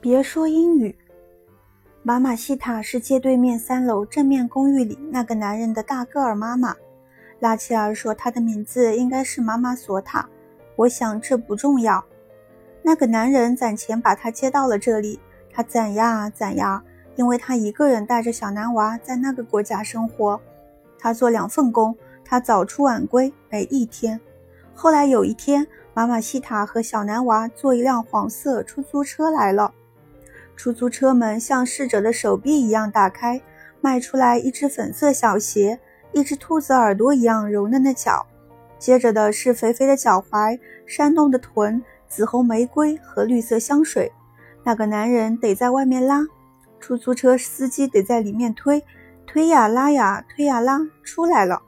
别说英语。玛玛西塔是街对面三楼正面公寓里那个男人的大个儿妈妈。拉切尔说他的名字应该是玛玛索塔。我想这不重要。那个男人攒钱把他接到了这里。他攒呀攒呀，因为他一个人带着小男娃在那个国家生活。他做两份工，他早出晚归，每一天。后来有一天，玛玛西塔和小男娃坐一辆黄色出租车来了。出租车门像逝者的手臂一样打开，迈出来一只粉色小鞋，一只兔子耳朵一样柔嫩的脚，接着的是肥肥的脚踝、煽动的臀、紫红玫瑰和绿色香水。那个男人得在外面拉，出租车司机得在里面推，推呀拉呀，推呀拉，出来了。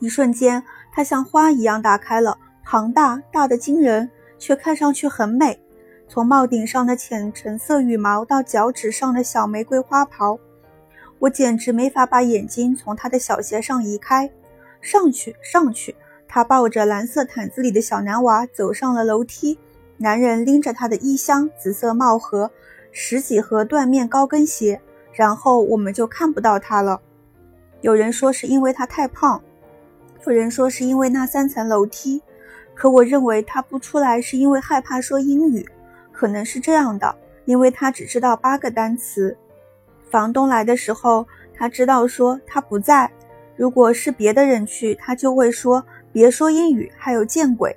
一瞬间，它像花一样打开了，庞大，大的惊人，却看上去很美。从帽顶上的浅橙色羽毛到脚趾上的小玫瑰花袍，我简直没法把眼睛从他的小鞋上移开。上去，上去！他抱着蓝色毯子里的小男娃走上了楼梯。男人拎着他的衣箱、紫色帽盒、十几盒缎面高跟鞋，然后我们就看不到他了。有人说是因为他太胖，有人说是因为那三层楼梯，可我认为他不出来是因为害怕说英语。可能是这样的，因为他只知道八个单词。房东来的时候，他知道说他不在。如果是别的人去，他就会说别说英语，还有见鬼。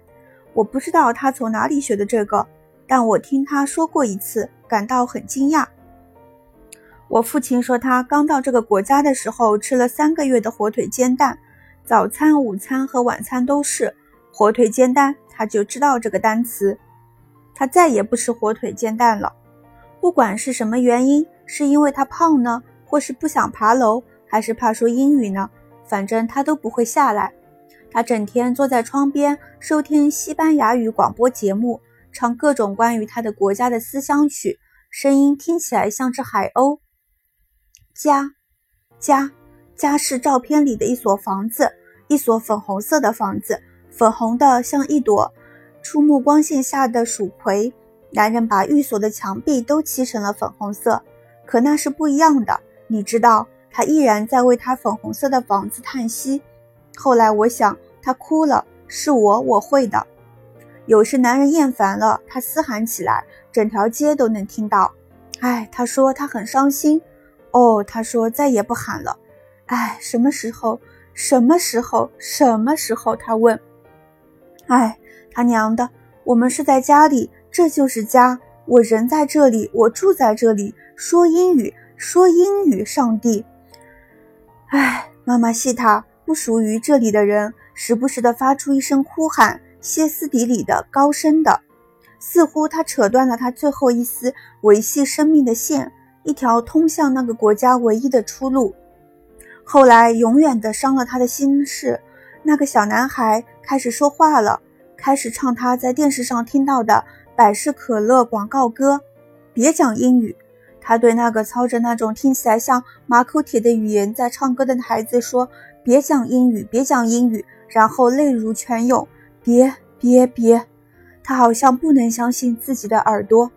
我不知道他从哪里学的这个，但我听他说过一次，感到很惊讶。我父亲说他刚到这个国家的时候吃了三个月的火腿煎蛋，早餐、午餐和晚餐都是火腿煎蛋，他就知道这个单词。他再也不吃火腿煎蛋了，不管是什么原因，是因为他胖呢，或是不想爬楼，还是怕说英语呢？反正他都不会下来。他整天坐在窗边收听西班牙语广播节目，唱各种关于他的国家的思乡曲，声音听起来像只海鸥。家，家，家是照片里的一所房子，一所粉红色的房子，粉红的像一朵。触目光线下的蜀葵，男人把寓所的墙壁都漆成了粉红色，可那是不一样的。你知道，他依然在为他粉红色的房子叹息。后来我想，他哭了，是我，我会的。有时男人厌烦了，他嘶喊起来，整条街都能听到。哎，他说他很伤心。哦，他说再也不喊了。哎，什么时候？什么时候？什么时候？他问。哎。他娘的，我们是在家里，这就是家。我人在这里，我住在这里，说英语，说英语。上帝，唉，妈妈西塔不属于这里的人，时不时地发出一声哭喊，歇斯底里的，高声的，似乎他扯断了他最后一丝维系生命的线，一条通向那个国家唯一的出路。后来，永远的伤了他的心事，那个小男孩开始说话了。开始唱他在电视上听到的百事可乐广告歌，别讲英语。他对那个操着那种听起来像马口铁的语言在唱歌的孩子说：“别讲英语，别讲英语。”然后泪如泉涌，别别别！他好像不能相信自己的耳朵。